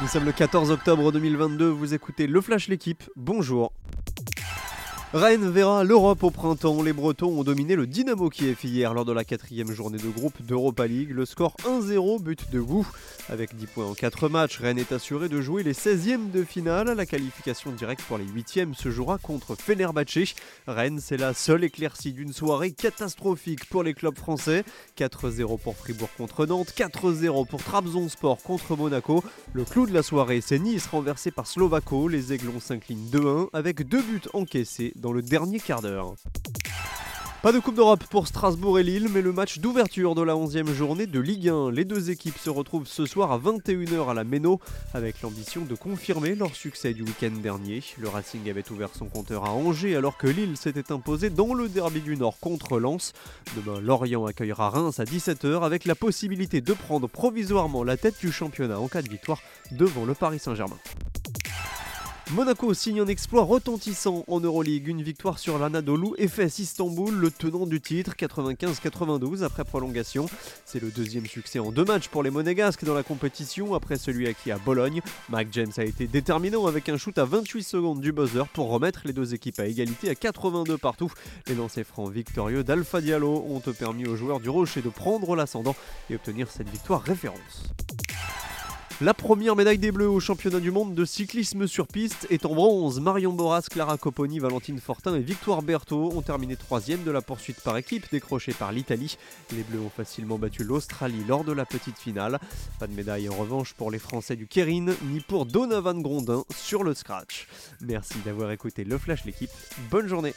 Nous sommes le 14 octobre 2022, vous écoutez Le Flash L'équipe, bonjour. Rennes verra l'Europe au printemps. Les Bretons ont dominé le Dynamo Kiev hier lors de la quatrième journée de groupe d'Europa League. Le score 1-0, but de goût. Avec 10 points en 4 matchs, Rennes est assuré de jouer les 16e de finale. La qualification directe pour les 8e se jouera contre Fenerbahçe. Rennes, c'est la seule éclaircie d'une soirée catastrophique pour les clubs français. 4-0 pour Fribourg contre Nantes, 4-0 pour Trabzonspor contre Monaco. Le clou de la soirée, c'est Nice renversé par Slovako. Les Aiglons s'inclinent 2-1 avec deux buts encaissés dans le dernier quart d'heure. Pas de Coupe d'Europe pour Strasbourg et Lille, mais le match d'ouverture de la 11e journée de Ligue 1. Les deux équipes se retrouvent ce soir à 21h à la Méno, avec l'ambition de confirmer leur succès du week-end dernier. Le Racing avait ouvert son compteur à Angers alors que Lille s'était imposé dans le derby du Nord contre Lens. Demain, Lorient accueillera Reims à 17h avec la possibilité de prendre provisoirement la tête du championnat en cas de victoire devant le Paris Saint-Germain. Monaco signe un exploit retentissant en Euroleague, une victoire sur l'Anadolu FS Istanbul, le tenant du titre 95-92 après prolongation. C'est le deuxième succès en deux matchs pour les Monégasques dans la compétition après celui acquis à Bologne. Mike James a été déterminant avec un shoot à 28 secondes du buzzer pour remettre les deux équipes à égalité à 82 partout. Les lancers francs victorieux d'Alpha Diallo ont permis aux joueurs du Rocher de prendre l'ascendant et obtenir cette victoire référence. La première médaille des Bleus au championnat du monde de cyclisme sur piste est en bronze. Marion Boras, Clara Copponi, Valentine Fortin et Victoire Berthaud ont terminé troisième de la poursuite par équipe décrochée par l'Italie. Les Bleus ont facilement battu l'Australie lors de la petite finale. Pas de médaille en revanche pour les Français du Kérin ni pour Donovan Grondin sur le scratch. Merci d'avoir écouté le Flash l'équipe. Bonne journée.